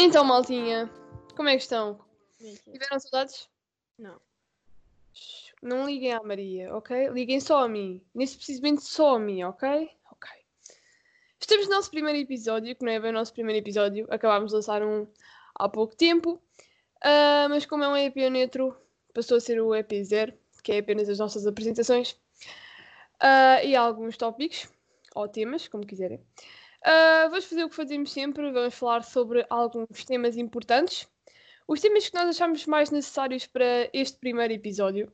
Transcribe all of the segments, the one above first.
Então, maltinha, como é que estão? Tiveram saudades? Não. Não liguem à Maria, ok? Liguem só a mim. Neste precisamente só a mim, ok? Ok. Estamos no nosso primeiro episódio, que não é bem o nosso primeiro episódio. Acabámos de lançar um há pouco tempo. Ah, mas como é um EP neutro, passou a ser o EP0, que é apenas as nossas apresentações. Ah, e alguns tópicos, ou temas, como quiserem. Ah, vamos fazer o que fazemos sempre, vamos falar sobre alguns temas importantes. Os temas que nós achamos mais necessários para este primeiro episódio.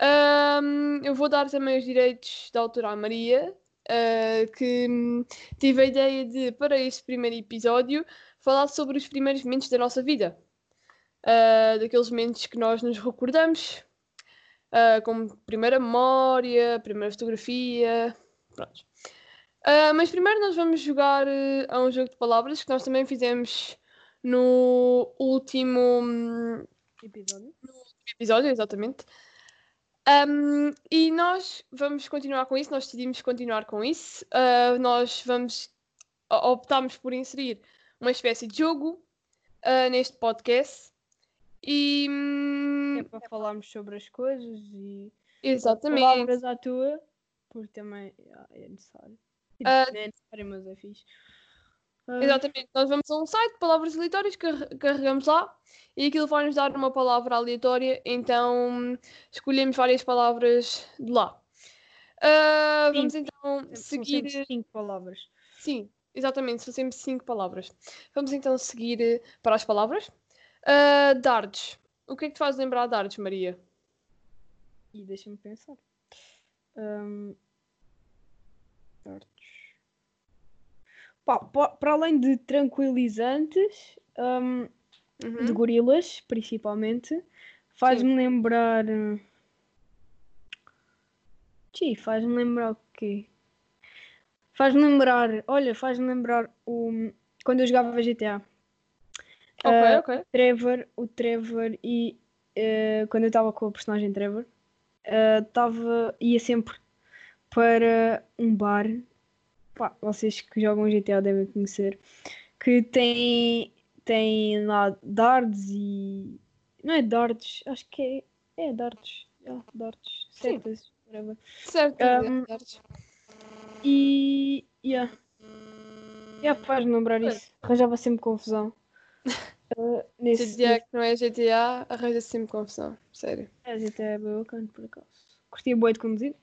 Ahm, eu vou dar também os direitos da autora à Maria, ah, que hum, tive a ideia de, para este primeiro episódio, falar sobre os primeiros momentos da nossa vida. Ah, daqueles momentos que nós nos recordamos, ah, como primeira memória, primeira fotografia. Pronto. Ah, mas primeiro nós vamos jogar eh, a um jogo de palavras que nós também fizemos no último hum, Episódio? episódio, exatamente. Um, e nós vamos continuar com isso, nós decidimos continuar com isso. Uh, nós vamos optámos por inserir uma espécie de jogo uh, neste podcast. E hum, É para falarmos sobre as coisas e exatamente. palavras à tua, porque também ah, é necessário. É necessário, mas é fixe. Ah, Exatamente, nós vamos a um site, palavras aleatórias, car- carregamos lá e aquilo vai-nos dar uma palavra aleatória, então escolhemos várias palavras de lá. Ah, vamos Cinco. então são seguir. sempre cinco palavras. Sim, exatamente, são sempre cinco palavras. Vamos então seguir eh, para as palavras. Ah, dardos. O que é que te faz lembrar dardos, Maria? E deixa-me pensar. Ahm, dardos. Pá, para além de tranquilizantes, ahm, Uhum. de gorilas, principalmente, faz-me lembrar. hum, Sim, faz-me lembrar o quê? Faz-me lembrar. Olha, faz-me lembrar o. Quando eu jogava GTA. Ok, Ah, ok. Trevor, o Trevor e eh, quando eu estava com o personagem Trevor, estava ia sempre para um bar. Pá, vocês que jogam GTA devem conhecer que tem tem lá dardos e não é dardos, acho que é é dardos, yeah, dardos, Sim. setas, whatever. Certo, Ahm, dardos. E yeah. Yeah, faz-me lembrar isso. Arranjava sempre confusão. Ah, nesse, GTA que não é GTA, arranja sempre confusão. Sério. É, GTA é bem bacana, por acaso. Curtia boa de conduzir?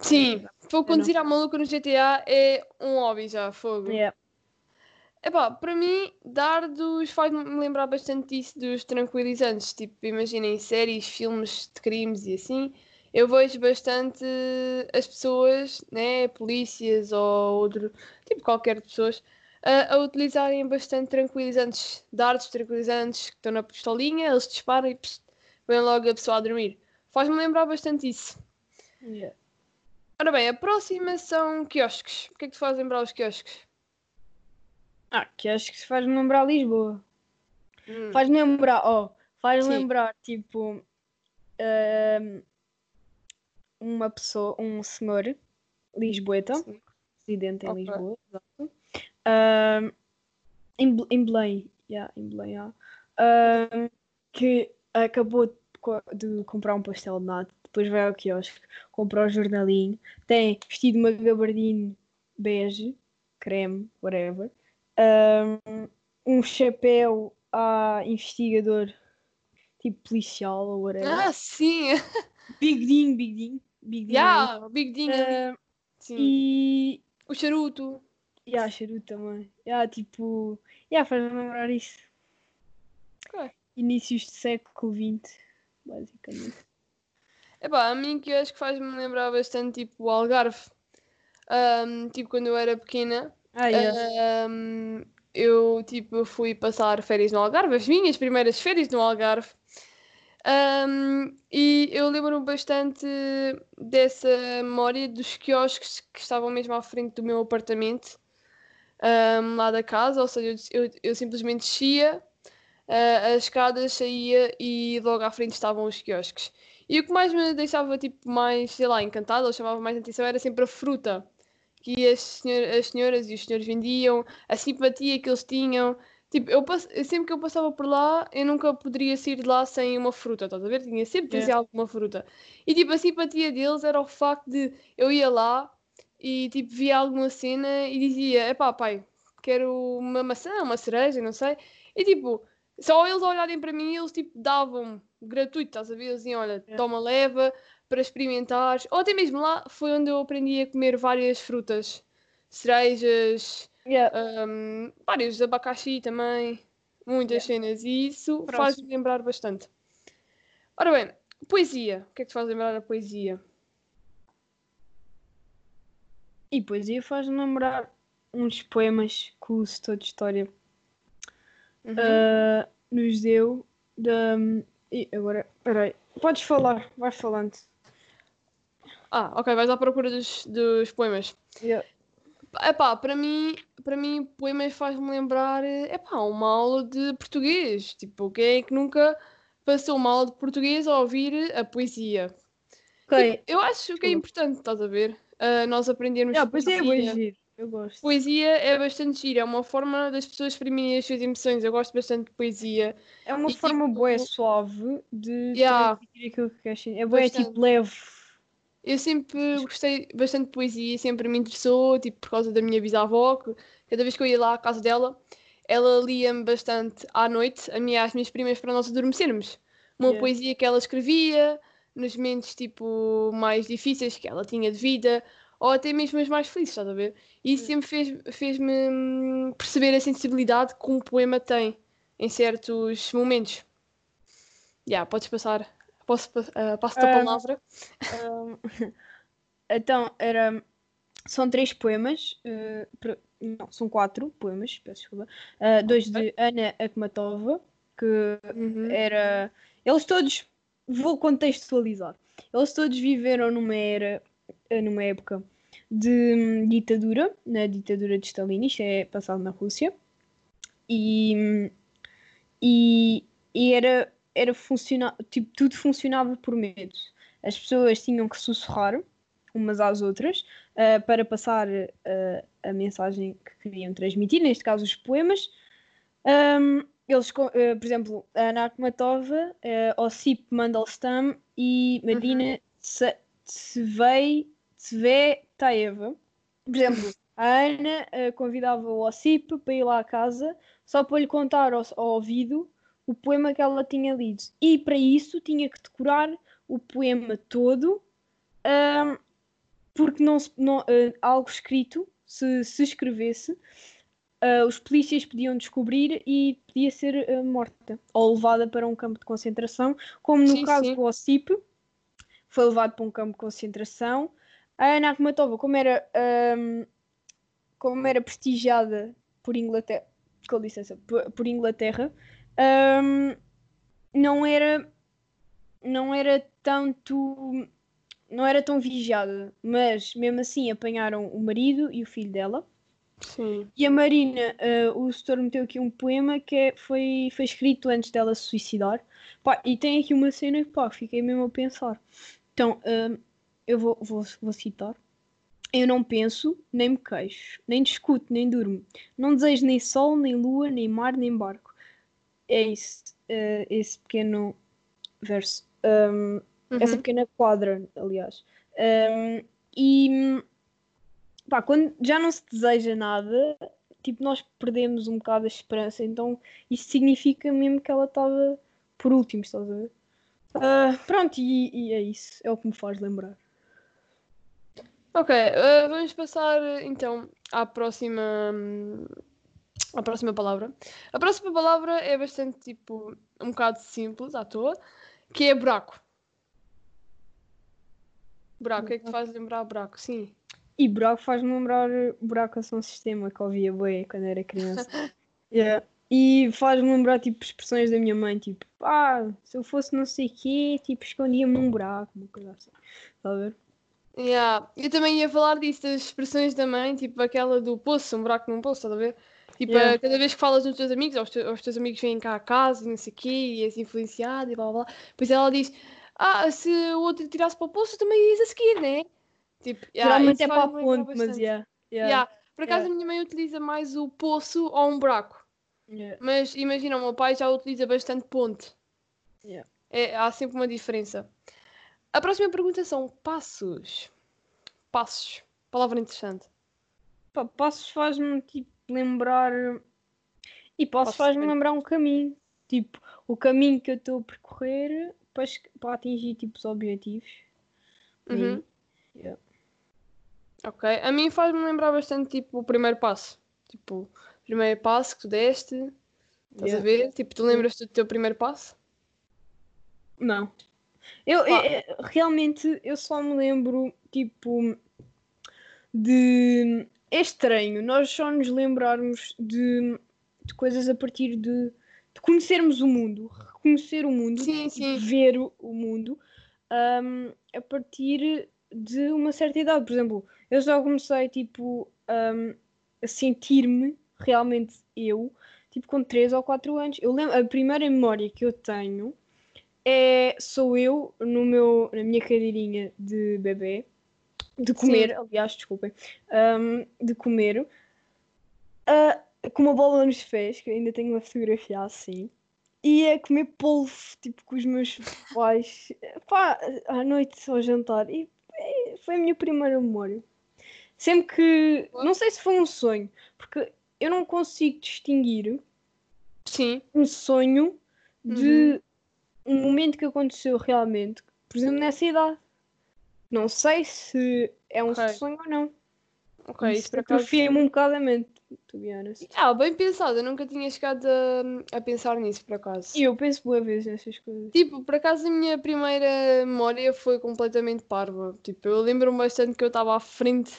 Sim, vou conduzir à maluca no GTA é um hobby já, fogo. Yeah. Epá, para mim, dardos faz-me lembrar bastante disso dos tranquilizantes. Tipo, imaginem séries, filmes de crimes e assim. Eu vejo bastante as pessoas, né, polícias ou outro, tipo qualquer pessoas, a, a utilizarem bastante tranquilizantes, dardos tranquilizantes que estão na pistolinha, eles disparam e pss, vem logo a pessoa a dormir. Faz-me lembrar bastante isso. Yeah. Ora bem, a próxima são quiosques. O que é que te faz lembrar os quiosques? Ah, que acho que se faz-me lembrar Lisboa. Hum. Faz-me lembrar, ó, faz Sim. lembrar, tipo, uma pessoa, um senhor lisboeta, Sim. residente em. Lisboa, exato. Em, em Belém, yeah, em Belém, yeah. Que acabou de, de comprar um pastel de nata, depois vai ao quiosque, compra o jornalinho, tem vestido uma gabardine bege, creme, whatever, um chapéu a investigador, tipo policial ou whatever, Ah, sim! bigodinho, bigodinho Yeah, o Big Ding ali. Ahm, Sim. e O charuto. E a charuto também. Yeah, tipo, yeah, faz lembrar isso. Inícios do século XX, basicamente. Epá, a mim que eu acho que faz-me lembrar bastante tipo o Algarve. Ahm, tipo, quando eu era pequena, Ah, ahm, eu tipo fui passar férias no Algarve, as minhas primeiras férias no Algarve. Ahm, e eu lembro-me bastante dessa memória dos quiosques que estavam mesmo à frente do meu apartamento, ahm, lá da casa, ou seja, eu, eu- eu simplesmente descia ah, as escadas, saía e logo à frente estavam os quiosques. E o que mais me deixava tipo mais, sei lá, encantada ou chamava mais atenção era sempre a fruta que as, senhor- as senhoras e os senhores vendiam, a simpatia que eles tinham, Tipo, eu pass... sempre que eu passava por lá, eu nunca poderia sair de lá sem uma fruta, estás a ver? Tinha sempre de trazer alguma fruta. E tipo, a simpatia deles era o facto de eu ia lá e tipo, via alguma cena e dizia: epá, pai, quero uma maçã, uma cereja, não sei. E tipo, só eles olharem para mim, eles tipo davam gratuito, estás a ver? Diziam: olha, É. toma, leva para experimentares. Ou até mesmo lá foi onde eu aprendi a comer várias frutas, cerejas. Yeah. Um, vários abacaxi também, muitas cenas, e isso faz-me lembrar bastante. Ora bem, poesia. O que é que te faz lembrar a poesia? E poesia faz-me lembrar uns poemas que o setor de história Uhum. ah, nos deu. Da... E agora, peraí, podes falar, vai falando. Ah, ok, vais à procura dos, dos poemas. Yeah. Epá, para mim, para mim, poemas faz-me lembrar, epá, uma aula de português. Tipo, quem é que nunca passou uma aula de português a ouvir a poesia? Ok, Tipo, eu acho que é importante, estás a ver? Ah, nós aprendermos poesia é poesia. bem giro, eu gosto. Poesia é bastante gira, é uma forma das pessoas exprimirem as suas emoções. Eu gosto bastante de poesia. É uma E, forma tipo, boa, suave de Yeah. aquilo que queres. É boa, é tipo leve. Eu sempre gostei bastante de poesia, sempre me interessou, tipo, por causa da minha bisavó, que cada vez que eu ia lá à casa dela, ela lia-me bastante à noite, a minha às minhas primas, para nós adormecermos. Uma Yeah. poesia que ela escrevia, nos momentos, tipo, mais difíceis que ela tinha de vida, ou até mesmo os mais felizes, estás a ver? E isso sempre fez- fez-me hum, perceber a sensibilidade que um poema tem em certos momentos. Já, podes passar. Posso, pa- ah, passo-te a Ah, palavra. Ahm, então, era, são três poemas. eh, pra- não, são quatro poemas, peço desculpa. Ah, dois de Ana Akhmatova, que Uhum. era. Eles todos. Vou contextualizar. Eles todos viveram numa era, eh, numa época de hum, ditadura, na ditadura de Stalin, isto é passado na Rússia. E, hum, e, e era, era funciona, tipo, tudo funcionava por medo. As pessoas tinham que sussurrar umas às outras ah, para passar ah, a mensagem que queriam transmitir, neste caso os poemas. Ahm, eles, co- eh, por exemplo, a Ana Akhmatova, uh, Osip Mandelstam e Marina Tse- Tsvei- Tsvetaeva. Por exemplo, a Ana eh, convidava o Osip para ir lá à casa só para lhe contar ao, ao ouvido o poema que ela tinha lido. E para isso tinha que decorar o poema todo, ahm, porque não, se- não, eh, algo escrito, se, se escrevesse, ah, os polícias podiam descobrir e podia ser ah, morta ou levada para um campo de concentração, como no Sim, caso sim. do Ossip, foi levado para um campo de concentração. A Ana Akhmatova, como era, ahm, como era prestigiada por Inglaterra, com licença, por, por Inglaterra, ahm, não era não era tanto não era tão vigiada, mas mesmo assim apanharam o marido e o filho dela. Sim. E a Marina, eh, o setor meteu aqui um poema que é- foi, foi escrito antes dela se suicidar. Pá, e tem aqui uma cena que pá, fiquei mesmo a pensar. Então, eh, eu vou, vou, vou citar. Eu não penso, nem me queixo, nem discuto, nem durmo. Não desejo nem sol, nem lua, nem mar, nem barco. É isso, eh, esse pequeno verso. Um, essa Uhum. pequena quadra, aliás. Um, e pá, quando já não se deseja nada, tipo, nós perdemos um bocado a esperança, então isso significa mesmo que ela estava por último, estás a ver? Ah, pronto, e, e é isso, é o que me faz lembrar. Ok, eh, vamos passar eh, então à próxima, hum, à próxima palavra. A próxima palavra é bastante tipo um bocado simples à toa, que é buraco. Buraco, o que é que te faz lembrar buraco? Sim. E buraco faz-me lembrar buraco a São Sistema que eu ouvia bem quando era criança. Yeah. E faz-me lembrar tipo expressões da minha mãe, tipo, ah, se eu fosse não sei quê, tipo, escondia-me num buraco, uma coisa assim. Está a ver? Yeah. Eu também ia falar disso, das expressões da mãe, tipo aquela do poço, um buraco num poço, estás a ver? Tipo, Yeah. eh, cada vez que falas dos teus amigos, ou os, te- ou os teus amigos vêm cá a casa e não sei o quê, e és influenciado e blá blá blá. Depois ela diz: Ah, se o outro tirasse para o poço, também ias a seguir, né? Tipo, yeah, Geralmente é para a ponte, mas yeah. yeah. Yeah. Por acaso Yeah. a minha mãe utiliza mais o poço ou um buraco. Mas imagina, o meu pai já utiliza bastante ponte. Yeah. É, há sempre uma diferença. A próxima pergunta são passos. Passos. Palavra interessante. Pá, passos faz-me tipo lembrar. E passos faz-me lembrar um caminho. Tipo, o caminho que eu estou a percorrer para, atingir tipo, os objetivos. Uhum. Yeah. Ok. A mim faz-me lembrar bastante tipo o primeiro passo. Tipo, o primeiro passo que tu deste. Estás a Yeah. ver? Tipo, tu lembras-te do teu primeiro passo? Não. Eu, eu- eu- realmente eu só me lembro tipo de é estranho nós só nos lembrarmos de, de coisas a partir de, de conhecermos o mundo, reconhecer o mundo, Sim, sim. ver o, o mundo hum, a partir de uma certa idade. Por exemplo, eu só comecei tipo hum, a sentir-me realmente eu, tipo com 3 ou 4 anos. Eu lembro, a primeira memória que eu tenho é sou eu no meu, na minha cadeirinha de bebê, de comer, aliás, desculpem, hum, de comer, ah, com uma bola nos pés, que ainda tenho uma fotografia assim, e a comer polvo, tipo, com os meus pais, pá, à noite ao jantar, e é, foi a minha primeira memória. Sempre que, não sei se foi um sonho, porque eu não consigo distinguir Sim. um sonho de um momento que aconteceu realmente, por exemplo, nessa idade. Não sei se é um Ok. sonho ou não. Ok, isso Isso por acaso. atrofia-me um bocado a mente, to be honest. Ah, bem pensado, eu nunca tinha chegado a, a pensar nisso por acaso. E eu penso boa vez nessas coisas. Tipo, por acaso a minha primeira memória foi completamente parva. Tipo, eu lembro-me bastante que eu estava à frente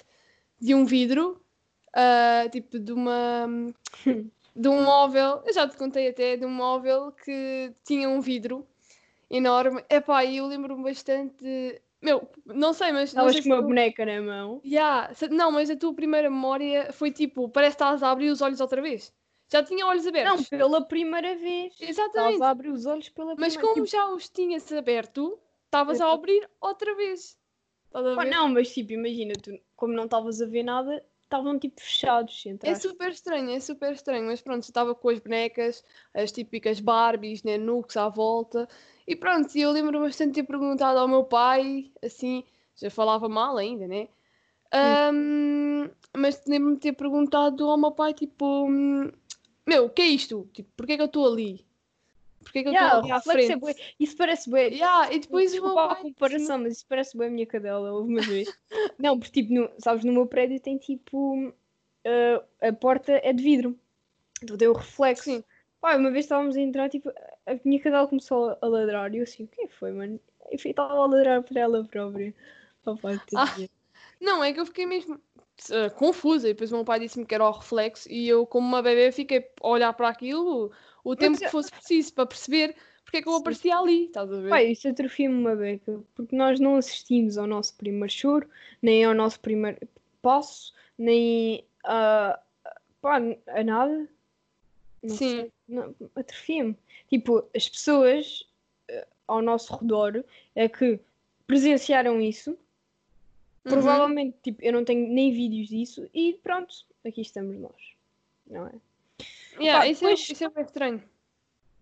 de um vidro, ah, tipo, de uma. de um móvel, eu já te contei até, de um móvel que tinha um vidro enorme. Epá, e eu lembro-me bastante. de- Meu, não sei, mas. Não Estavas com uma tu- boneca na mão. Yeah, Não, mas a tua primeira memória foi tipo, parece que estás a abrir os olhos outra vez. Já tinha olhos Não, abertos. pela primeira vez. Exatamente. Estavas a abrir os olhos pela Mas primeira como já os tinhas aberto, estavas a abrir outra vez. Estás a ver? não, mas tipo, imagina, tu, como não estavas a ver nada, estavam tipo fechados. É super estranho, é super estranho, mas pronto, estava com as bonecas, as típicas Barbies, né, nukes à volta, e pronto, eu lembro-me bastante de ter perguntado ao meu pai, assim, já falava mal ainda, né? Ahm, mas lembro-me de ter perguntado ao meu pai, tipo, meu, o que é isto? Tipo, porquê é que eu estou ali? Porquê é que eu estou Yeah, ali à frente? bué- Isso parece bem. Yeah, e depois o meu Desculpa a pai comparação, mas isso parece bem a minha cadela, houve uma vez. não, porque tipo, no- sabes, no meu prédio tem tipo. ah, a porta é de vidro. Então deu reflexo. Sim. Pá, uma vez estávamos a entrar, tipo, a minha cadela começou a ladrar e eu assim, o que é foi, mano? Fui- estava a ladrar para ela própria. Opa, Ah. Não, é que eu fiquei mesmo eh, confusa. E depois o meu pai disse-me que era o reflexo. E eu, como uma bebê, fiquei a olhar para aquilo o tempo que fosse preciso para perceber porque é que eu aparecia ali. Estás a ver? Pá, isso atrofia-me uma beca, porque nós não assistimos ao nosso primeiro choro, nem ao nosso primeiro passo, nem a, pá, a nada. Não Sim. atrofia-me. Tipo, as pessoas eh, ao nosso redor é que presenciaram isso, Uhum. provavelmente, tipo, eu não tenho nem vídeos disso, e pronto, aqui estamos nós, não é? Yeah, Pá, isso, é, depois- isso é bem estranho.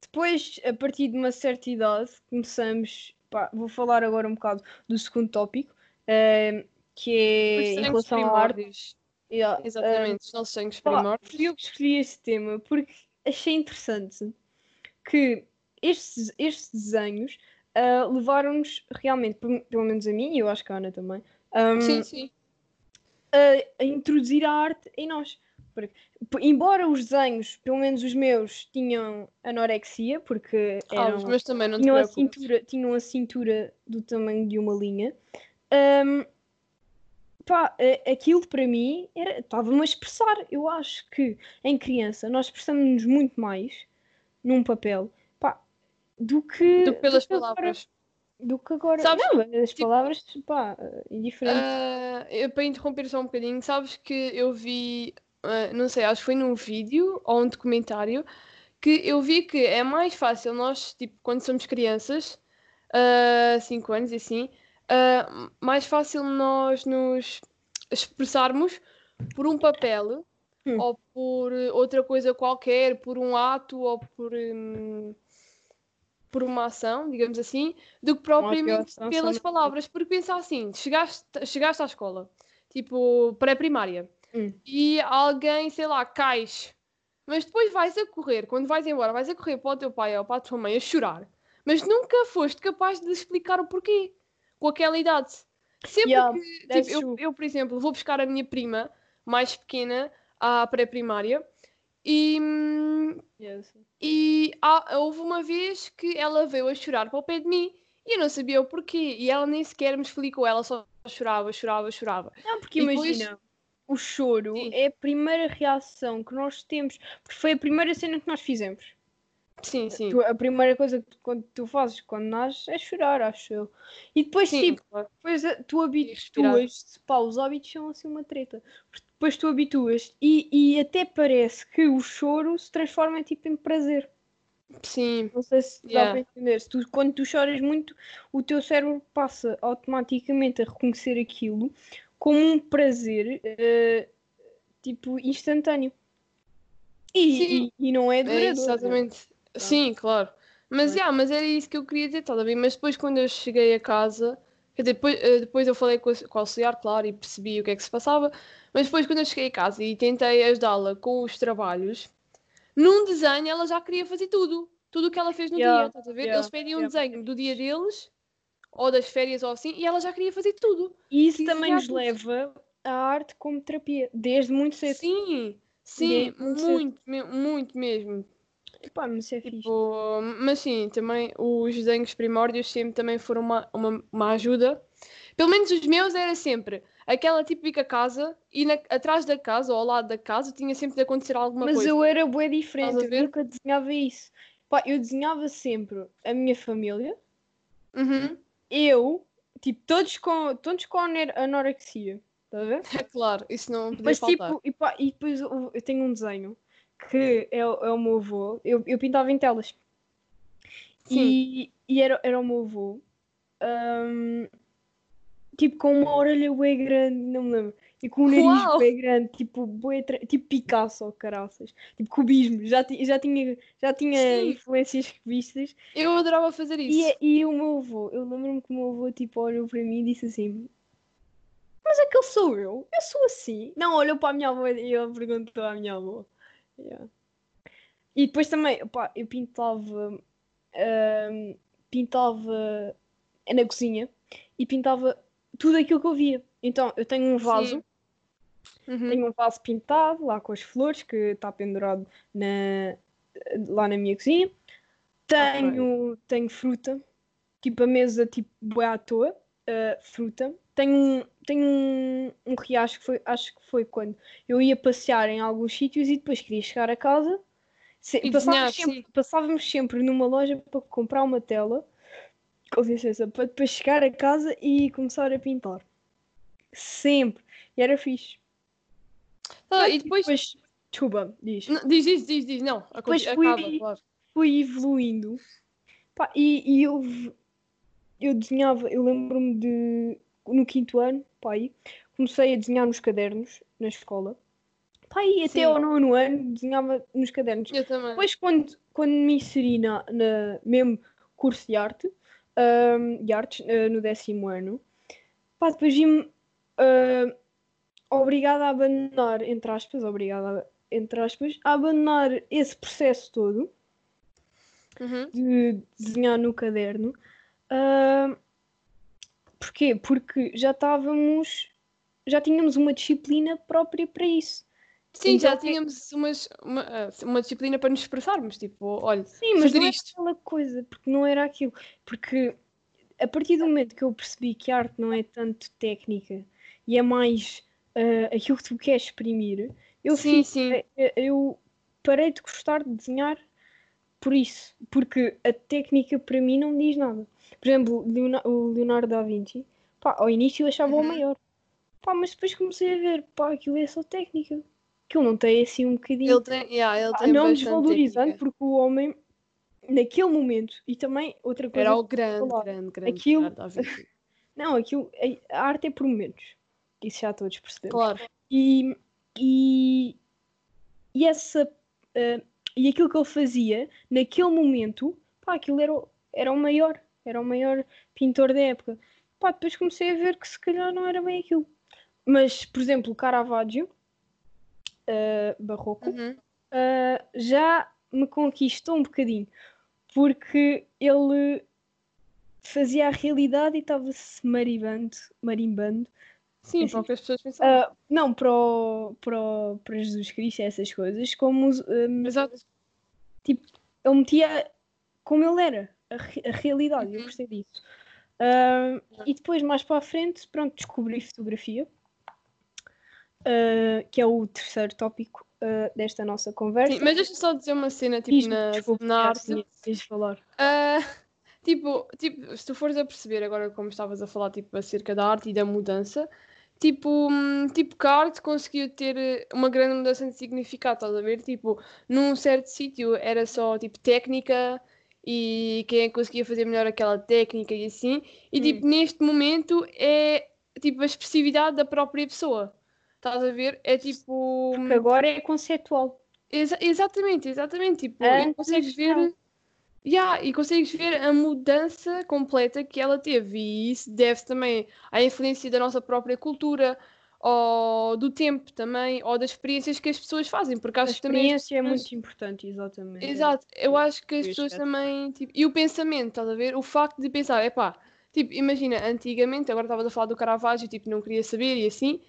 Depois, a partir de uma certa idade, começamos. pá, vou falar agora um bocado do segundo tópico, ehm, que é Os em relação à arte. primórdios. Yeah, Exatamente, os nossos pá, primórdios. eu escolhi esse tema porque achei interessante que estes, estes desenhos ah, levaram-nos realmente, pelo menos a mim e eu acho que a Ana também, ahm, Sim, sim. a, a introduzir a arte em nós. Porque, embora os desenhos, pelo menos os meus, tinham anorexia, porque Ah, eram, te tinham, a cintura, tinham a cintura do tamanho de uma linha. Ahm, pá, aquilo para mim estava-me a expressar. Eu acho que em criança nós expressamos-nos muito mais num papel pá, do que, Do que pelas do agora- palavras. do que agora. Sabes, não, as tipo, palavras, pá, indiferente. Ah, eu, para interromper só um bocadinho, sabes que eu vi, ah, não sei, acho que foi num vídeo ou um documentário, que eu vi que é mais fácil nós, tipo, quando somos crianças, 5 anos e assim, ah, mais fácil nós nos expressarmos por um papel Hum. ou por eh, outra coisa qualquer, por um ato ou por, hum, por uma ação, digamos assim, do que propriamente pelas palavras. Porque pensa assim, chegaste, chegaste à escola, tipo pré-primária, Hum. e alguém, sei lá, cais, mas depois vais a correr, quando vais embora, vais a correr para o teu pai ou para a tua mãe a chorar, mas nunca foste capaz de explicar o porquê, com aquela idade. Sempre Yeah, que, tipo, eu, eu, por exemplo, vou buscar a minha prima mais pequena à pré-primária e, Yes. e há- houve uma vez que ela veio a chorar para o pé de mim e eu não sabia o porquê e ela nem sequer me explicou, ela só chorava, chorava, chorava. Não, porque E depois- imagina, o choro Sim. é a primeira reação que nós temos, porque foi a primeira cena que nós fizemos. Sim, sim. Tu- a primeira coisa que quando tu fazes quando nasces é chorar, acho eu. E depois, Sim, tipo, claro. depois a- tu respirar. habituas, pá, os hábitos são assim uma treta. Porque Depois tu habituas e, e até parece que o choro se transforma tipo em prazer. sim. Não sei se dá Yeah. para entender. Se tu, quando tu choras muito, o teu cérebro passa automaticamente a reconhecer aquilo como um prazer eh, tipo instantâneo. E, e, e não é É duradouro. exatamente. Sim, claro. Mas, é? yeah, mas era isso que eu queria dizer, estás a ver? Mas depois, quando eu cheguei a casa, quer dizer, depois, eh, depois eu falei com, a- com o auxiliar, claro, e percebi o que é que se passava. Mas depois, quando eu cheguei a casa e tentei ajudá-la com os trabalhos, num desenho ela já queria fazer tudo. Tudo o que ela fez no Yeah, dia, estás a ver? yeah, Eles pediam um yeah. desenho do dia deles, ou das férias, ou assim, e ela já queria fazer tudo. E isso também nos leva à arte como terapia, desde muito cedo. Sim, sim, Desde muito muito, muito mesmo. Pá, mas é fixe. Tipo, mas sim, também os desenhos primórdios sempre também foram uma, uma, uma ajuda. Pelo menos os meus era sempre aquela típica casa e na- atrás da casa ou ao lado da casa tinha sempre de acontecer alguma Mas coisa. eu era bué diferente, eu nunca desenhava isso. Pá, eu desenhava sempre a minha família, Uhum, eu, tipo, todos com, todos com anorexia. Estás a ver? é claro, isso não podia Mas faltar. tipo, e, pá, e depois eu, eu tenho um desenho que é, o- é o meu avô, eu, eu pintava em telas. Sim. E, e era, era o meu avô, hum, tipo com uma orelha bem grande, não me lembro, e com um nariz Uau! bem grande, tipo, tra- tipo Picasso, caraças, tipo cubismo, já, já tinha, já tinha Sim. influências vistas. Eu adorava fazer E, isso. é- e o meu avô, eu lembro-me que o meu avô tipo, olhou para mim e disse assim: Mas aquele sou eu? Eu sou assim? Não, olhou para a minha avó e ele perguntou à minha avó. Yeah. E depois também, opá, eu pintava, ahm, pintava na cozinha e pintava tudo aquilo que eu via. Então, eu tenho um vaso. Uhum. tenho um vaso pintado lá com as flores que está pendurado na, lá na minha cozinha. Tenho, tenho fruta, tipo a mesa tipo bué à toa, uh, fruta. Tenho, um, tenho um, um riacho que foi, acho que foi quando eu ia passear em alguns sítios e depois queria chegar a casa. Se- passávamos, desenhar, sempre, passávamos sempre numa loja para comprar uma tela, com licença, para depois chegar a casa e começar a pintar. Sempre. E era fixe. Ah, e depois. desculpa, diz. Não, diz, diz, diz, diz, não. a Depois fui- Acaba, claro. fui evoluindo. Pá, e, e eu, eu desenhava, eu lembro-me de no quinto ano, pá, aí, comecei a desenhar nos cadernos na escola. E até ao nono ano desenhava nos cadernos. Eu também. Depois, quando, quando me inseri na, na mesmo curso de arte, ahm, de artes, ah, no décimo ano, pá, depois vi-me ah, obrigada a abandonar, entre aspas, obrigada, entre aspas, a abandonar esse processo todo Uhum. de desenhar no caderno. Ah, porquê? Porque já estávamos, já tínhamos uma disciplina própria para isso. Sim, já Então, tínhamos umas, uma, ah, uma disciplina para nos expressarmos. Tipo, olha, Sim, mas não era isto. aquela coisa, porque não era aquilo. Porque a partir do momento que eu percebi que a arte não é tanto técnica e é mais ah, aquilo que tu queres exprimir, eu, Sim, fiz- sim. eh, eu parei de gostar de desenhar por isso, porque a técnica para mim não me diz nada. Por exemplo, o Leonardo da Vinci, pá, ao início eu achava o Uhum. maior, pá, mas depois comecei a ver, pá, aquilo é só técnica. Aquilo não tem assim um bocadinho. Ele tem, yeah, ele Ah, tem não desvalorizando, técnica. porque o homem, naquele momento, e também outra coisa, Era o grande, falar. grande, grande. Aquilo- Vinci. não, aquilo, a a arte é por momentos, isso já todos percebemos. Claro. E, e e, essa, uh, e aquilo que ele fazia naquele momento, pá, aquilo era, o- era o maior, era o maior pintor da época. Pá, depois comecei a ver que se calhar não era bem aquilo. Mas, por exemplo, Caravaggio, uh, barroco, Uhum. uh, já me conquistou um bocadinho, porque ele fazia a realidade e estava-se marimbando, marimbando Sim, Assim, para o que as pessoas pensavam. ah, não para, o, para, o- para Jesus Cristo e essas coisas, como um, Exato. ele metia como ele era, a, re- a realidade, eu Uhum. gostei disso. Ah, e depois, mais para a frente, pronto, descobri fotografia, ah, que é o terceiro tópico ah, desta nossa conversa. Sim, mas deixa-me só dizer uma cena, tipo, na, desculpa, na arte. de falar. Ah, tipo, tipo, se tu fores a perceber agora como estavas a falar tipo, acerca da arte e da mudança, tipo, hum, tipo que a arte conseguiu ter uma grande mudança de significado, estás a ver? Tipo, num certo sítio era só tipo técnica e quem é conseguia fazer melhor aquela técnica e assim, e Hum. tipo, neste momento é tipo a expressividade da própria pessoa. Estás a ver? É tipo. Porque agora é conceptual. Exa- exatamente, exatamente. Tipo, Antes e consegues ver. não. Yeah, e consegues ver a mudança completa que ela teve, e isso deve também à influência da nossa própria cultura, ou do tempo também, ou das experiências que as pessoas fazem, porque A acho que também. as experiência é muito importante, exatamente. Exato, eu acho que as pessoas também. Tipo, e o pensamento, estás a ver? O facto de pensar, epá, tipo, imagina, antigamente, agora estavas a falar do Caravaggio, tipo, não queria saber e assim.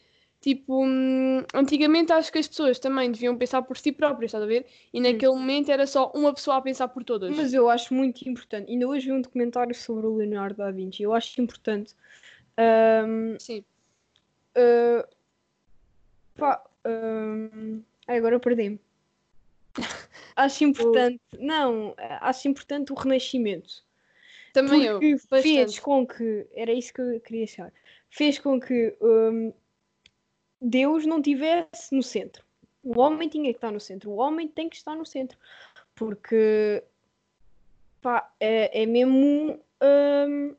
Tipo, hum, antigamente acho que as pessoas também deviam pensar por si próprias, estás a ver? E naquele momento era só uma pessoa a pensar por todas. Mas eu acho muito importante. Ainda hoje vi um documentário sobre o Leonardo da Vinci. Eu acho importante. ahm, Sim. Ah, pá, ai, agora perdi-me. Acho importante. Não, acho importante o Renascimento. Também eu, Porque fez bastante. com que. Era isso que eu queria achar. Fez com que ahm, Deus não tivesse no centro. O homem tinha que estar no centro. O homem tem que estar no centro. Porque pá, é, é mesmo hum,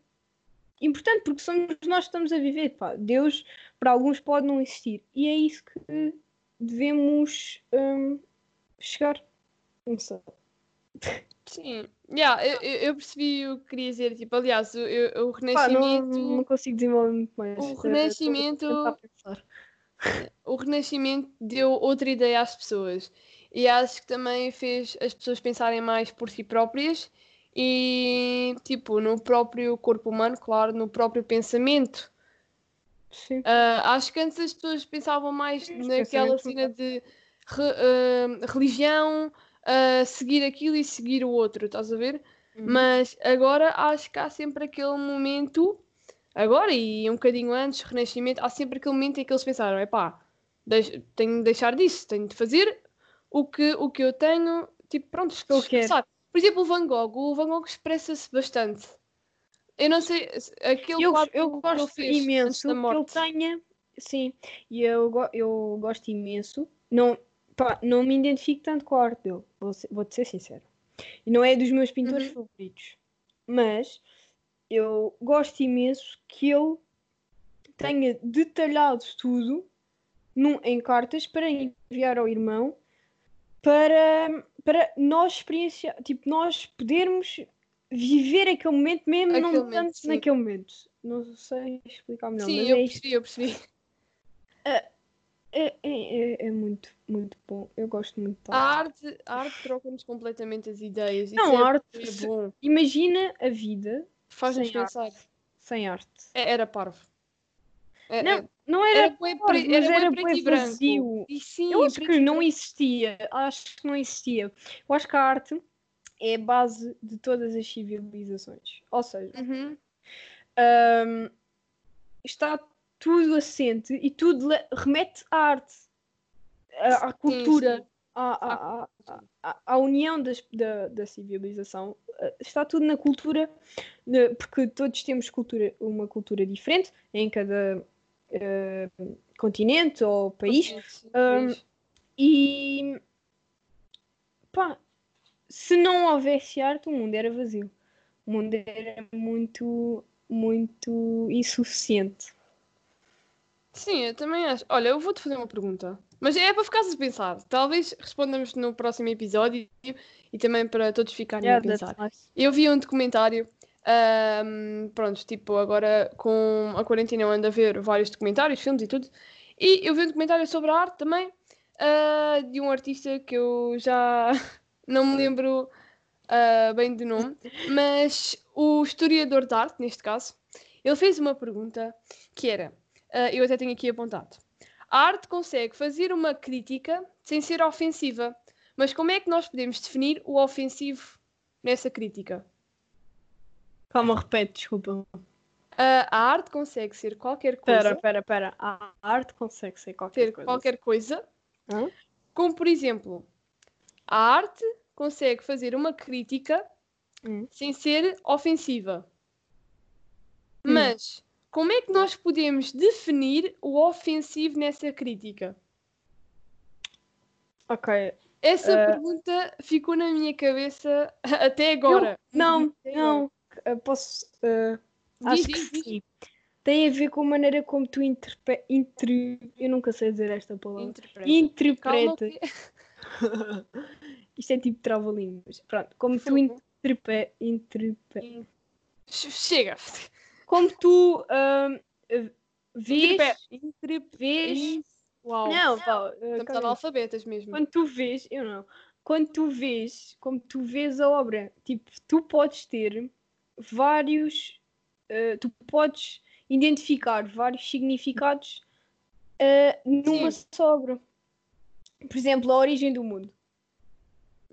importante, porque somos nós que estamos a viver. Pá. Deus, para alguns, pode não existir. E é isso que devemos hum, chegar. Não sei. Sim. Yeah, eu, eu- percebi o que queria dizer. Tipo, aliás, o, o Pá, Renascimento. não, não consigo desenvolver muito mais. O Renascimento- o Renascimento deu outra ideia às pessoas e acho que também fez as pessoas pensarem mais por si próprias e, tipo, no próprio corpo humano, claro, no próprio pensamento. Sim. Ah, acho que antes as pessoas pensavam mais Os naquela cena de re- ah, religião, ah, seguir aquilo e seguir o outro, estás a ver? Uhum. Mas agora acho que há sempre aquele momento, agora e um bocadinho antes, Renascimento, há sempre aquele momento em que eles pensaram: epá, deix- tenho de deixar disso, tenho de fazer o que, o que eu tenho, tipo, pronto, que eu quero. Por exemplo, o Van Gogh, o Van Gogh expressa-se bastante. Eu não sei, se- aquele eu, eu gosto imenso da que ele tenha. Sim, e eu, eu gosto imenso. Não, pá, não me identifico tanto com a arte dele, vou vou-te ser sincero. E não é dos meus pintores Uhum. favoritos. Mas eu gosto imenso que ele tenha detalhado tudo num, em cartas para enviar ao irmão para, para nós experienciar, tipo, nós podermos viver aquele momento mesmo Aquele não momento, tanto naquele momento. Não sei explicar melhor, Sim, eu é isto. percebi, eu percebi. É, é, é, é muito, muito bom. Eu gosto muito de A arte. arte, a arte troca-nos completamente as ideias. Não, é a arte- super bom. Imagina a vida Faz-nos arte. pensar. sem arte. É- Era parvo. É- Não, é- não era, era bué parvo, pre- mas era era preto bué e vazio. E sim, Eu acho preto que não existia. Acho que não existia. Eu acho que a arte é a base de todas as civilizações. Ou seja, Uhum. hum, está tudo assente e tudo remete à arte, à, à cultura, sim. À, à, à, à- união das- da, da civilização. Uh, Está tudo na cultura, porque todos temos cultura, uma cultura diferente em cada uh, continente ou país. Sim, país. E pá, se não houvesse arte, o mundo era vazio. O mundo era muito, muito insuficiente. Sim, eu também acho. Olha, eu vou-te fazer uma pergunta. Mas é para ficares a pensar. Talvez respondamos no próximo episódio e também para todos ficarem Yeah, a pensar. nice. Eu vi um documentário. ahm, pronto, tipo, agora com a quarentena eu ando a ver vários documentários, filmes e tudo. E eu vi um documentário sobre a arte também, ah, de um artista que eu já não me lembro ah, bem do nome, mas o historiador de arte, neste caso, ele fez uma pergunta que era, ah, eu até tenho aqui apontado. A arte consegue fazer uma crítica sem ser ofensiva, mas como é que nós podemos definir o ofensivo nessa crítica? Calma, repete, desculpa. Ah, a arte consegue ser qualquer coisa, Pera, pera, pera. A arte consegue ser qualquer ser coisa. qualquer coisa, Hã? como por exemplo, a arte consegue fazer uma crítica Hum. sem ser ofensiva. Hum. Mas como é que nós podemos definir o ofensivo nessa crítica? Ok. Essa Ah. pergunta ficou na minha cabeça até agora. Não, Até não. Eu posso. uh, Diz, acho que diz, diz. sim. Tem a ver com a maneira como tu interpretas. Eu nunca sei dizer esta palavra. Interpreta. Interpretas. Isto é tipo trava-línguas. Pronto. Como tu interpe... Che- Chega. Como tu uh, vês. Interpre- Vês. Uau. Não, pá. uh, Estamos calma. analfabetas mesmo. Quando tu vês, eu não. Quando tu vês, como tu vês a obra, tipo, tu podes ter vários, eh, tu podes identificar vários significados eh, numa Sim. só obra. Por exemplo, a origem do mundo.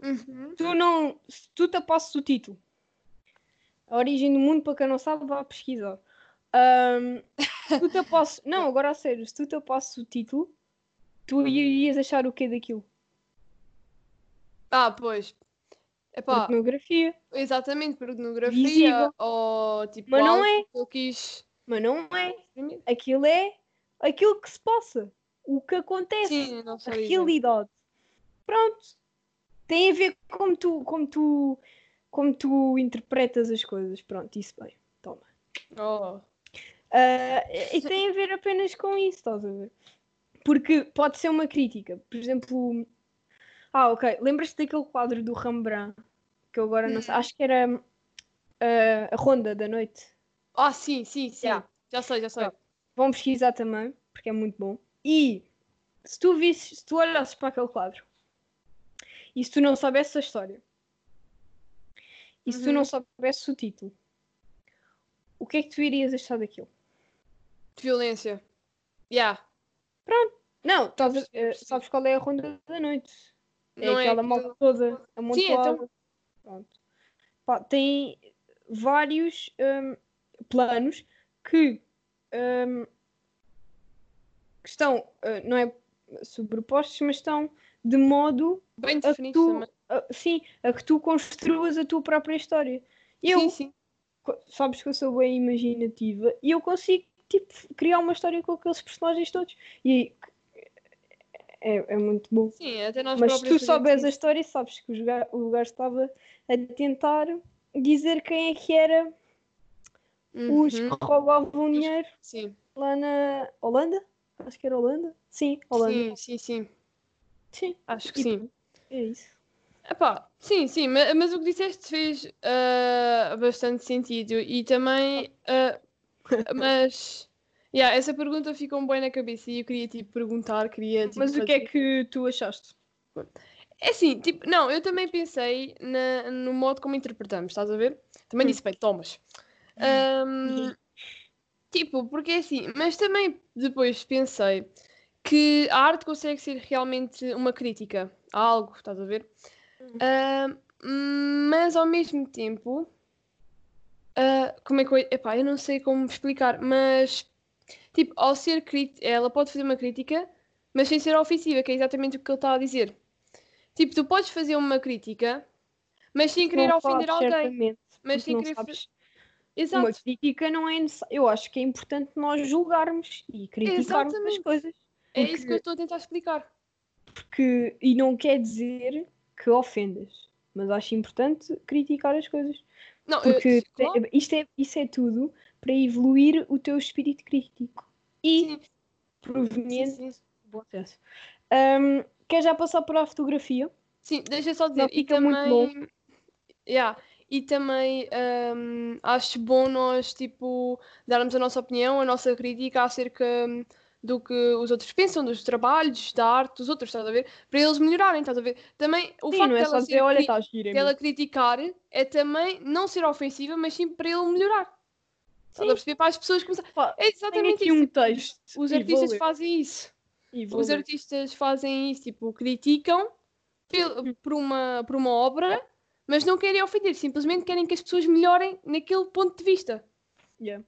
Uhum. Tu não, se tu tapasses o título, a origem do mundo, para quem não sabe, vá pesquisar. Se tu tapasses, não, agora a sério, se tu tapasses o título, tu irias achar o quê daquilo? Ah, pois. Epá, Pornografia. exatamente, pornografia Visível. ou tipo Mas não é. eu quis Mas não é. Aquilo é aquilo que se passa. O que acontece. Sim, a realidade. Pronto. Tem a ver como tu, como tu, como tu interpretas as coisas. Pronto, isso bem. Toma. Oh. Ah, e tem a ver apenas com isso, estás a ver? Porque pode ser uma crítica. Por exemplo. Ah, ok. Lembras-te daquele quadro do Rembrandt? Que eu agora não sei. Acho que era ah, a Ronda da Noite. Ah, sim, sim, sim. Yeah. Já sei, já sei. Vão pesquisar também, porque é muito bom. E se tu visses, se tu olhasses para aquele quadro e se tu não soubesses a história e se tu Uhum. não soubesses o título, o que é que tu irias achar daquilo? De violência. Yeah. Não, estás a- percebi, eh, percebi. sabes qual é a ronda da noite? É Não é aquela aquilo- malta toda amontoada. então- Pronto. Pá, tem vários hum, planos que, hum, que estão, eh, não é sobrepostos, mas estão de modo Bem definido tu, também. a- sim, a que tu construas a tua própria história. Eu, Sim, sim. sabes que eu sou bem imaginativa e eu consigo tipo, criar uma história com aqueles personagens todos. E é, é muito bom. Sim, até nós Mas se tu souberes a história, sabes que o gajo, o gajo estava a tentar dizer quem é que era isso. os Uhum. que roubavam dinheiro Sim, lá na Holanda. Acho que era Holanda. Sim, Holanda. sim, sim, sim. Sim, Acho que E sim. é isso. Epá, sim, sim, ma- mas, o que disseste fez ah, bastante sentido e também, ah, mas, yeah, essa pergunta ficou-me bem na cabeça e eu queria, tipo, perguntar, queria, tipo, Mas o que é fazer- que tu achaste? É assim, tipo, não, eu também pensei na- no modo como interpretamos, estás a ver? Também Hum. disse bem, Thomas. Ahm, tipo, porque é assim, mas também depois pensei que a arte consegue ser realmente uma crítica a algo, estás a ver? Ahm, mas ao mesmo tempo, ah, como é que eu. Epá, eu não sei como explicar, mas tipo, ao ser crítica, ela pode fazer uma crítica, mas sem ser ofensiva, que é exatamente o que ele está a dizer. Tipo, tu podes fazer uma crítica, mas sem querer Não ofender alguém. Mas sem querer. sabes. Exato. Uma crítica não é necessário. Eu acho que é importante nós julgarmos e criticarmos as Exatamente. coisas. É porque- isso que eu estou a tentar explicar. Porque, e não quer dizer que ofendas, mas acho importante criticar as coisas. Não, eu- Porque claro, te- isto é, isso é tudo para evoluir o teu espírito crítico. E sim. proveniente Sim, sim. bom senso. Um, quer já passar para a fotografia? Sim, deixa eu só dizer. Não e fica muito também. Yeah, e também hum, acho bom nós, tipo, darmos a nossa opinião, a nossa crítica acerca hum, do que os outros pensam, dos trabalhos, da arte dos outros, estás a ver? Para eles melhorarem, estás a ver? Também o Sim, facto é dela, dizer, olha, gira. dela criticar é também não ser ofensiva, mas sim para ele melhorar. Estás a perceber? Para as pessoas começarem. É exatamente isso. um texto. Os artistas fazem isso. Os artistas fazem isso, tipo, criticam Hum. por uma, por uma obra, mas não querem ofender, simplesmente querem que as pessoas melhorem naquele ponto de vista. Yeah.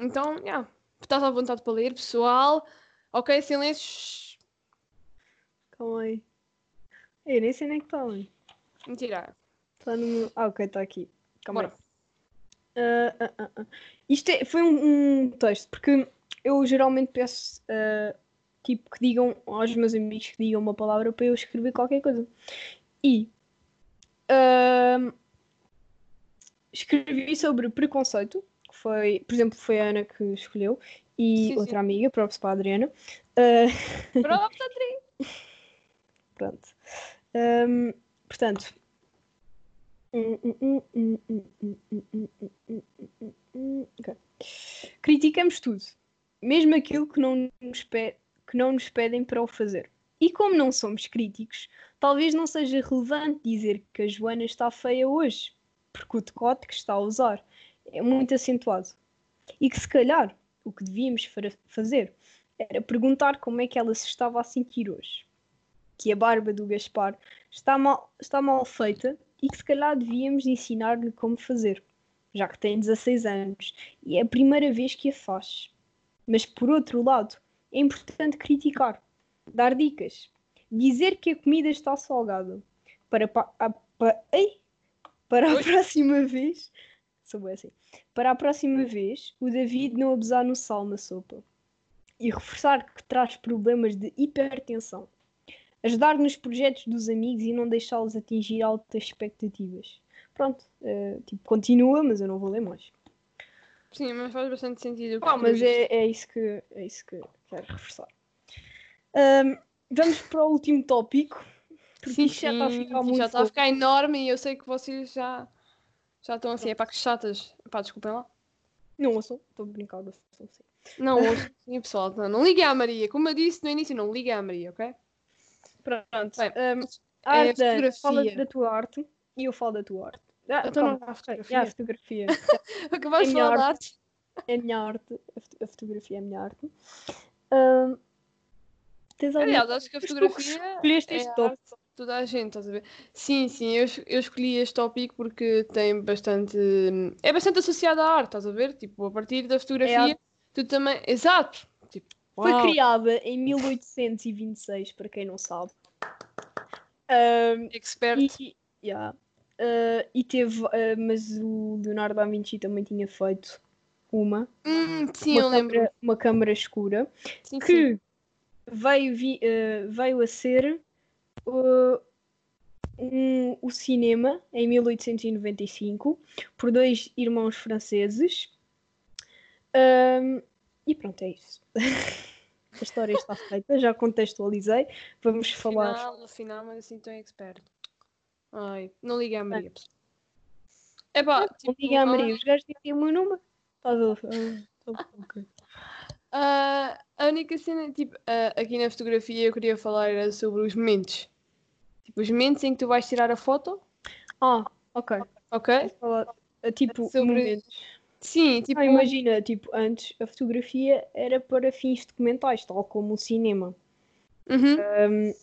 Então, yeah, estás à vontade para ler, pessoal. Ok, silêncio. Calma aí. Eu nem sei nem que está ali. Mentira. Está no. Ah, ok, está aqui. Calma Bora. aí. Ah, ah, ah. Isto é- foi um, um texto, porque eu geralmente peço ah, tipo que digam aos meus amigos que digam uma palavra para eu escrever qualquer coisa. E ahm, escrevi sobre preconceito, que foi, por exemplo, foi a Ana que escolheu, e Sim, outra sim. amiga, próprio para a Adriana. Ah, Pronto, Pronto. Ahm, portanto. Criticamos tudo, mesmo aquilo que não, nos pe- que não nos pedem para o fazer. E como não somos críticos, talvez não seja relevante dizer que a Joana está feia hoje, porque o decote que está a usar é muito acentuado. E que se calhar o que devíamos fazer era perguntar como é que ela se estava a sentir hoje que a barba do Gaspar está mal, está mal feita e que se calhar devíamos ensinar-lhe como fazer, já que tem 16 anos e é a primeira vez que a faz. Mas por outro lado, é importante criticar, dar dicas, dizer que a comida está salgada para, pa- a, pa- ei, para a próxima vez. Sou bué assim. Para a próxima vez, o David não abusar no sal na sopa. E reforçar que traz problemas de hipertensão ajudar nos projetos dos amigos e não deixá-los atingir altas expectativas. Pronto, eh, tipo, continua, mas eu não vou ler mais. Sim, mas faz bastante sentido. Pá, mas é, é, isso que, é isso que quero reforçar. Ahm, vamos para o último tópico, porque Sim, isto já está a ficar muito já está a ficar enorme e eu sei que vocês já, já estão assim. É para que chatas. Pá, desculpem lá. Não ouçam, estou a brincar, ouçam sim. Não, ouço, sim, pessoal. Não, não liguem à Maria. Como eu disse no início, não liguem à Maria, ok? Pronto, Bem, a é arte da Ana, fala da tua arte e eu falo da tua arte. Ah, Então não há fotografia. já, a fotografia. Acabamos É de falar da arte. arte. É a minha arte, a foto- a fotografia é a minha arte. Ahm, tens alguma Aliás, acho que a fotografia escolheste é este a tópico. toda a gente, estás a ver? Sim, sim, eu, eu escolhi este tópico porque tem bastante. É bastante associado à arte, estás a ver? Tipo, a partir da fotografia, arte. tu também. Exato! Tipo, Foi criada em 1826, para quem não sabe. Ahm, expert. e, yeah. Ah, e teve, ah, mas o Leonardo da Vinci também tinha feito uma, Hum, sim, uma, eu lembro. câmara, uma câmara escura, Sim, sim. Veio, vi- ah, veio a ser ah, um- o cinema em 1895 por dois irmãos franceses. Ahm, e pronto, é isso. a história está feita, já contextualizei. Vamos falar. Afinal, afinal, mas assim tão expert. Ai, não liguei à Maria. É pá, Não tipo, diga a a Maria, os gajos têm o meu número. Estás a Ah, a única cena, tipo, ah, aqui na fotografia eu queria falar era sobre os momentos. Tipo, os momentos em que tu vais tirar a foto, Ah, ok. ok? Falar, ah, tipo, Sobre- momentos. Sim, tipo, Ah, imagina, tipo, antes a fotografia era para fins documentais, tal como o cinema. uhum, Ahm,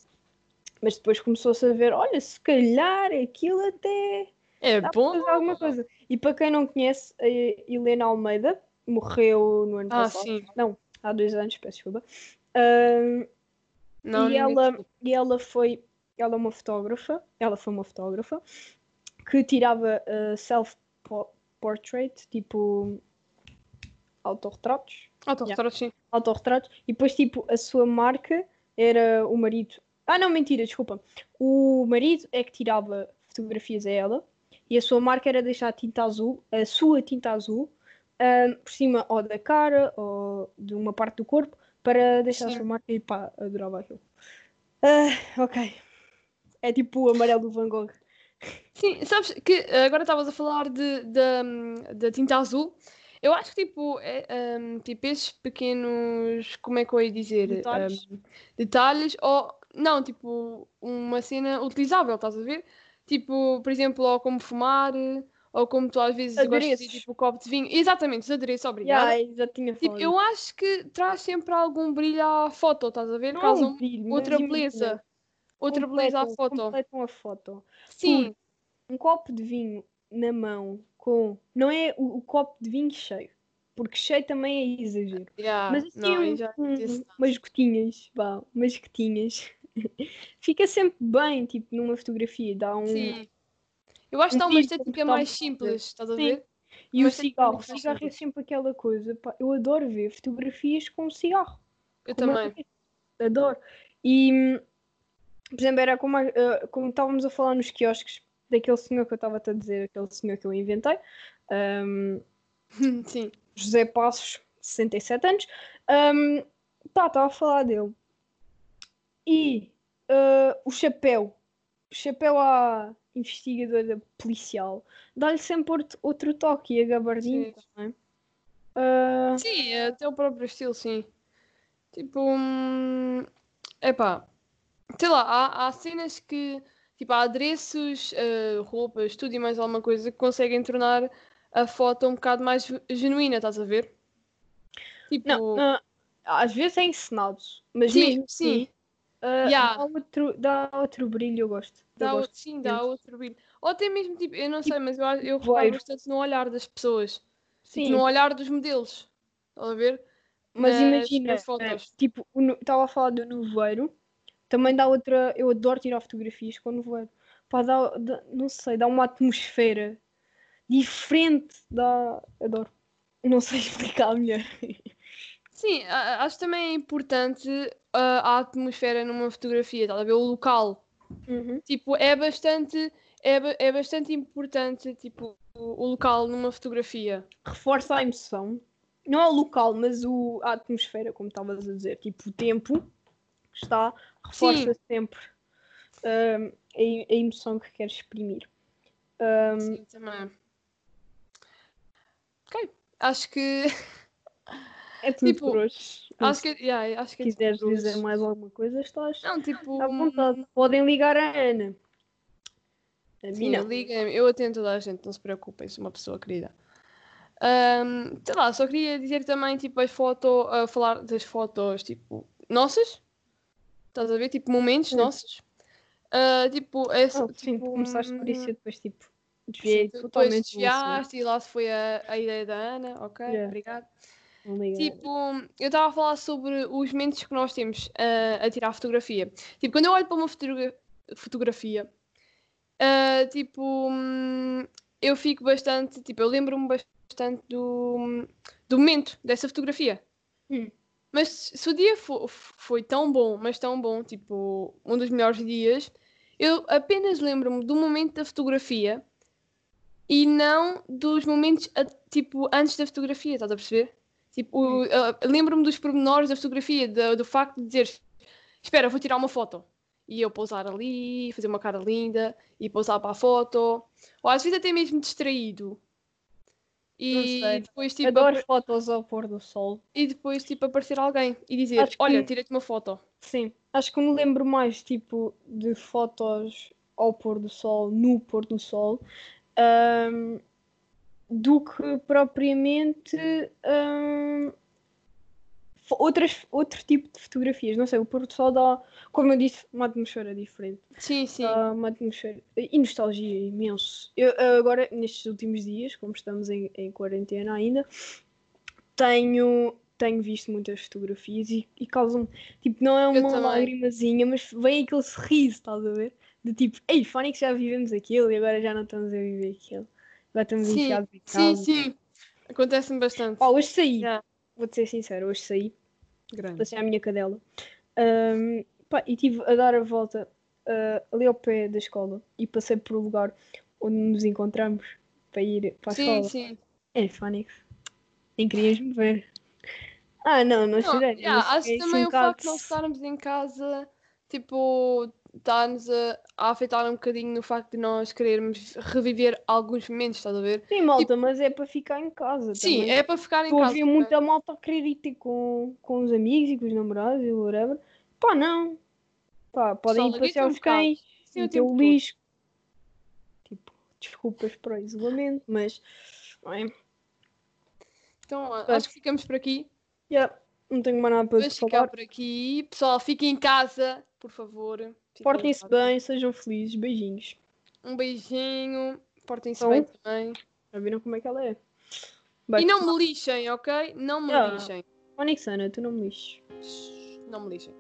mas depois começou-se a ver, olha, se calhar aquilo até é bom. alguma coisa. E para quem não conhece, a Helena Almeida morreu no ano Ah, passado. sim. Não, há dois anos, peço desculpa. Ahm, Não, e, ela, e ela foi ela é uma fotógrafa ela foi uma fotógrafa que tirava uh, self portrait tipo autorretratos Autorretratos, sim. autorretratos e depois tipo a sua marca era o marido ah não mentira desculpa o marido é que tirava fotografias a ela e a sua marca era deixar tinta azul a sua tinta azul ahm, por cima ou da cara ou de uma parte do corpo para deixar Sim. sua marca e pá, adorava aquilo. Ah, ok. É tipo o amarelo do Van Gogh. Sim, sabes que agora estavas a falar de, da da tinta azul. Eu acho que tipo, é, ehm, tipo esses pequenos, como é que eu ia dizer? Detalhes. Ehm, detalhes, ou não, tipo, uma cena utilizável, estás a ver? Tipo, por exemplo, ou como fumar, ou como tu às vezes gostas de tipo um copo de vinho. Exatamente, os adereços, obrigada. Yeah, já tinha Tipo, eu acho que traz sempre algum brilho à foto, estás a ver? Não é Causa um um- brilho, mas outra imagina, beleza. Outra beleza à foto. Completam a foto. Sim, Um copo de vinho na mão com. Não é o, o copo de vinho cheio. Porque cheio também é exagero. yeah, Mas assim, não, um- um- umas gotinhas, vá, umas gotinhas. Fica sempre bem, tipo, numa fotografia. Dá um. Sim. Eu acho que um dá uma estética mais simples, estás a Sim. ver? E uma o cigarro. O cigarro é sempre aquela coisa. pá, eu adoro ver fotografias com cigarro. Eu Como também. é? Adoro. E, por exemplo, era como, eh, como estávamos a falar nos quiosques, daquele senhor que eu estava a dizer, aquele senhor que eu inventei, hum, Sim. José Passos, 67 anos, hum, pá, estava a falar dele. E eh, o chapéu, chapéu à investigadora policial, dá-lhe sempre outro, toque, e a gabardina Sim. também. Ah, Sim, é até o próprio estilo, sim. Tipo, hum, epá, sei lá, há, há cenas que, tipo, há adereços, eh, roupas, tudo e mais alguma coisa que conseguem tornar a foto um bocado mais ge- genuína, estás a ver? Tipo, não, não, às vezes é encenado, mas sim, mesmo sim, assim, ah, Yeah. dá, outro, dá outro brilho, eu gosto. Eu dá, gosto o- sim, dá outro brilho. Ou até mesmo, tipo, eu não sei, mas eu, eu reparo bastante no olhar das pessoas. Tipo, Sim, no olhar dos modelos. Estás a ver? mas imagina, eh, tipo, estava a falar do nevoeiro, também dá outra. Eu adoro tirar fotografias com o nevoeiro. Pá, dá, dá- não sei, dá uma atmosfera diferente. Dá, adoro. Não sei explicar melhor. Sim, acho também importante ah, a atmosfera numa fotografia, estás a ver? O local. Uhum. Tipo, é bastante, é, é bastante importante, tipo, o, o local numa fotografia. Reforça a emoção. Não é o local, mas o, a atmosfera, como estavas a dizer. Tipo, o tempo que está, reforça sempre hum, a, a emoção que queres exprimir. Hum, Sim, também. Ok, acho que, é tudo Tipo, por hoje. Acho que, yeah, acho Se que é tudo quiseres dizer mais alguma coisa, estás Não, tipo, à vontade. Podem ligar à Ana. A mim Sim, não. liguem-me, eu atendo toda a gente, não se preocupem, sou uma pessoa querida. Ahm, sei lá, só queria dizer também, tipo, as fotos, a falar das fotos, tipo, nossas, estás a ver? Tipo, momentos Sim. nossos. Ah, tipo, Ah, sim, tipo, tu começaste por isso hum, e depois tipo desviei sim, tu depois totalmente assunto. desviaste e lá se foi a, a ideia da Ana, ok, Yeah. obrigado. Tipo, eu estava a falar sobre os momentos que nós temos ah, a tirar fotografia. Tipo, quando eu olho para uma fotogra- fotografia, ah, tipo, hum, eu fico bastante, tipo, eu lembro-me bastante do, do momento dessa fotografia. Hum. Mas se o dia fo- foi tão bom, mas tão bom, tipo, um dos melhores dias, eu apenas lembro-me do momento da fotografia e não dos momentos, tipo, antes da fotografia, estás a perceber? Tipo, lembro-me dos pormenores da fotografia, do, do facto de dizer, espera, vou tirar uma foto. E eu pousar ali, fazer uma cara linda, e pousar para a foto. Ou às vezes até mesmo distraído. E depois, tipo, Adoro fotos ao pôr do sol. e depois, tipo, aparecer alguém e dizer: que- Olha, tirei-te uma foto. Sim, acho que me lembro mais tipo de fotos ao pôr do sol, no pôr do sol, ahm, do que propriamente fo- outras, outro tipo de fotografias. Não sei, o pôr do sol dá, como eu disse, uma atmosfera diferente. Sim, sim. Dá uma atmosfera e nostalgia imenso. Eu agora, nestes últimos dias, como estamos em, em quarentena ainda, tenho, tenho visto muitas fotografias e, e causam tipo, não é uma também. lagrimazinha, mas vem aquele sorriso, estás a ver? De tipo, ei, Fónix, já vivemos aquilo e agora já não estamos a viver aquilo. Sim, enfiados em sim, casa. sim. Acontece-me bastante. Pá, hoje saí, Yeah. vou-te ser sincero, hoje saí, Grande. passei à minha cadela Ahm, pá, e estive a dar a volta ah, ali ao pé da escola e passei por um lugar onde nos encontramos para ir para a Sim, escola. sim. É, Fónix, nem querias me ver. Ah, não, não Não, chorei. yeah, acho também o um bocado- facto de nós estarmos em casa, tipo, está-nos a, a afetar um bocadinho no facto de nós querermos reviver alguns momentos, estás a ver? Sim, malta, mas é para ficar em casa Tipo Sim, também. é para ficar em a casa. ver também. muita malta a querer ir ter com, com os amigos e com os namorados e whatever. Pá, não. Pá, podem Pessoal, ir passear um os cães, Sim, o meter o tempo todo. lixo. Tipo, desculpas para o isolamento, mas. Bem, Então, a- Pois. acho que ficamos por aqui. yeah, não tenho mais nada para Vamos falar. ficar por aqui. Pessoal, fiquem em casa, por favor. Portem-se bem, sejam felizes. Beijinhos. Um beijinho. Portem-se Então, bem também. Já viram como é que ela é? E Bem, não me lixem, ok? Não me Yeah. lixem. Onixana, tu não me lixes. Não me lixem.